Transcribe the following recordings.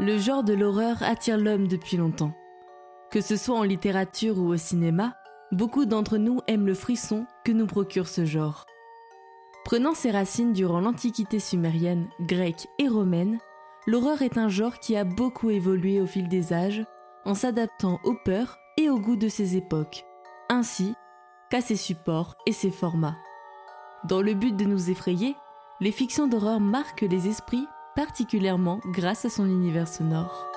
Le genre de l'horreur attire l'homme depuis longtemps. Que ce soit en littérature ou au cinéma, beaucoup d'entre nous aiment le frisson que nous procure ce genre. Prenant ses racines durant l'Antiquité sumérienne, grecque et romaine, l'horreur est un genre qui a beaucoup évolué au fil des âges en s'adaptant aux peurs et aux goûts de ses époques, ainsi qu'à ses supports et ses formats. Dans le but de nous effrayer, les fictions d'horreur marquent les esprits particulièrement grâce à son univers sonore.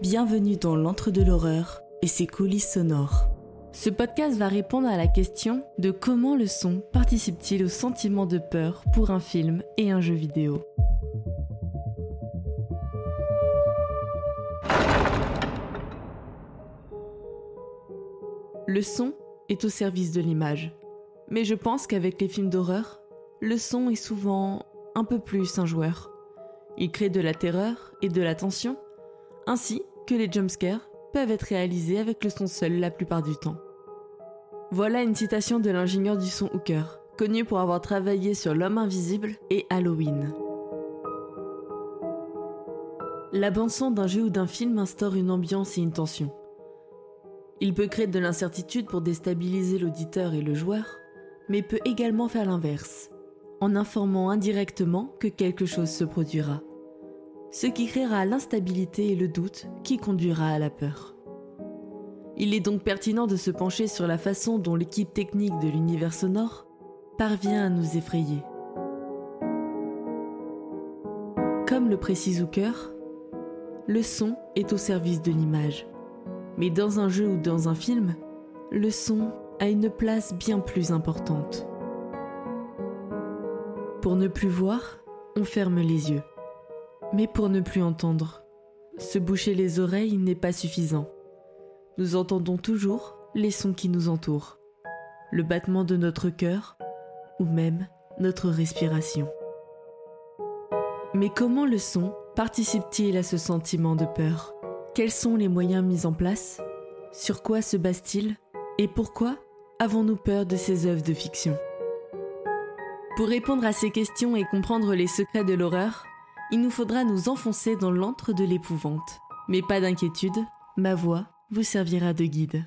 Bienvenue dans l'antre de l'horreur et ses coulisses sonores. Ce podcast va répondre à la question de comment le son participe-t-il au sentiment de peur pour un film et un jeu vidéo. Le son est au service de l'image. Mais je pense qu'avec les films d'horreur, le son est souvent un peu plus un joueur. Il crée de la terreur et de la tension, ainsi que les jumpscares peuvent être réalisés avec le son seul la plupart du temps. Voilà une citation de l'ingénieur du son Hooker, connu pour avoir travaillé sur L'homme invisible et Halloween. La bande-son d'un jeu ou d'un film instaure une ambiance et une tension. Il peut créer de l'incertitude pour déstabiliser l'auditeur et le joueur, mais peut également faire l'inverse, en informant indirectement que quelque chose se produira. Ce qui créera l'instabilité et le doute qui conduira à la peur. Il est donc pertinent de se pencher sur la façon dont l'équipe technique de l'univers sonore parvient à nous effrayer. Comme le précise Zucker, le son est au service de l'image. Mais dans un jeu ou dans un film, le son a une place bien plus importante. Pour ne plus voir, on ferme les yeux. Mais pour ne plus entendre, se boucher les oreilles n'est pas suffisant. Nous entendons toujours les sons qui nous entourent, le battement de notre cœur ou même notre respiration. Mais comment le son participe-t-il à ce sentiment de peur? Quels sont les moyens mis en place? Sur quoi se base-t-il? Et pourquoi avons-nous peur de ces œuvres de fiction? Pour répondre à ces questions et comprendre les secrets de l'horreur, il nous faudra nous enfoncer dans l'antre de l'épouvante. Mais pas d'inquiétude, ma voix vous servira de guide.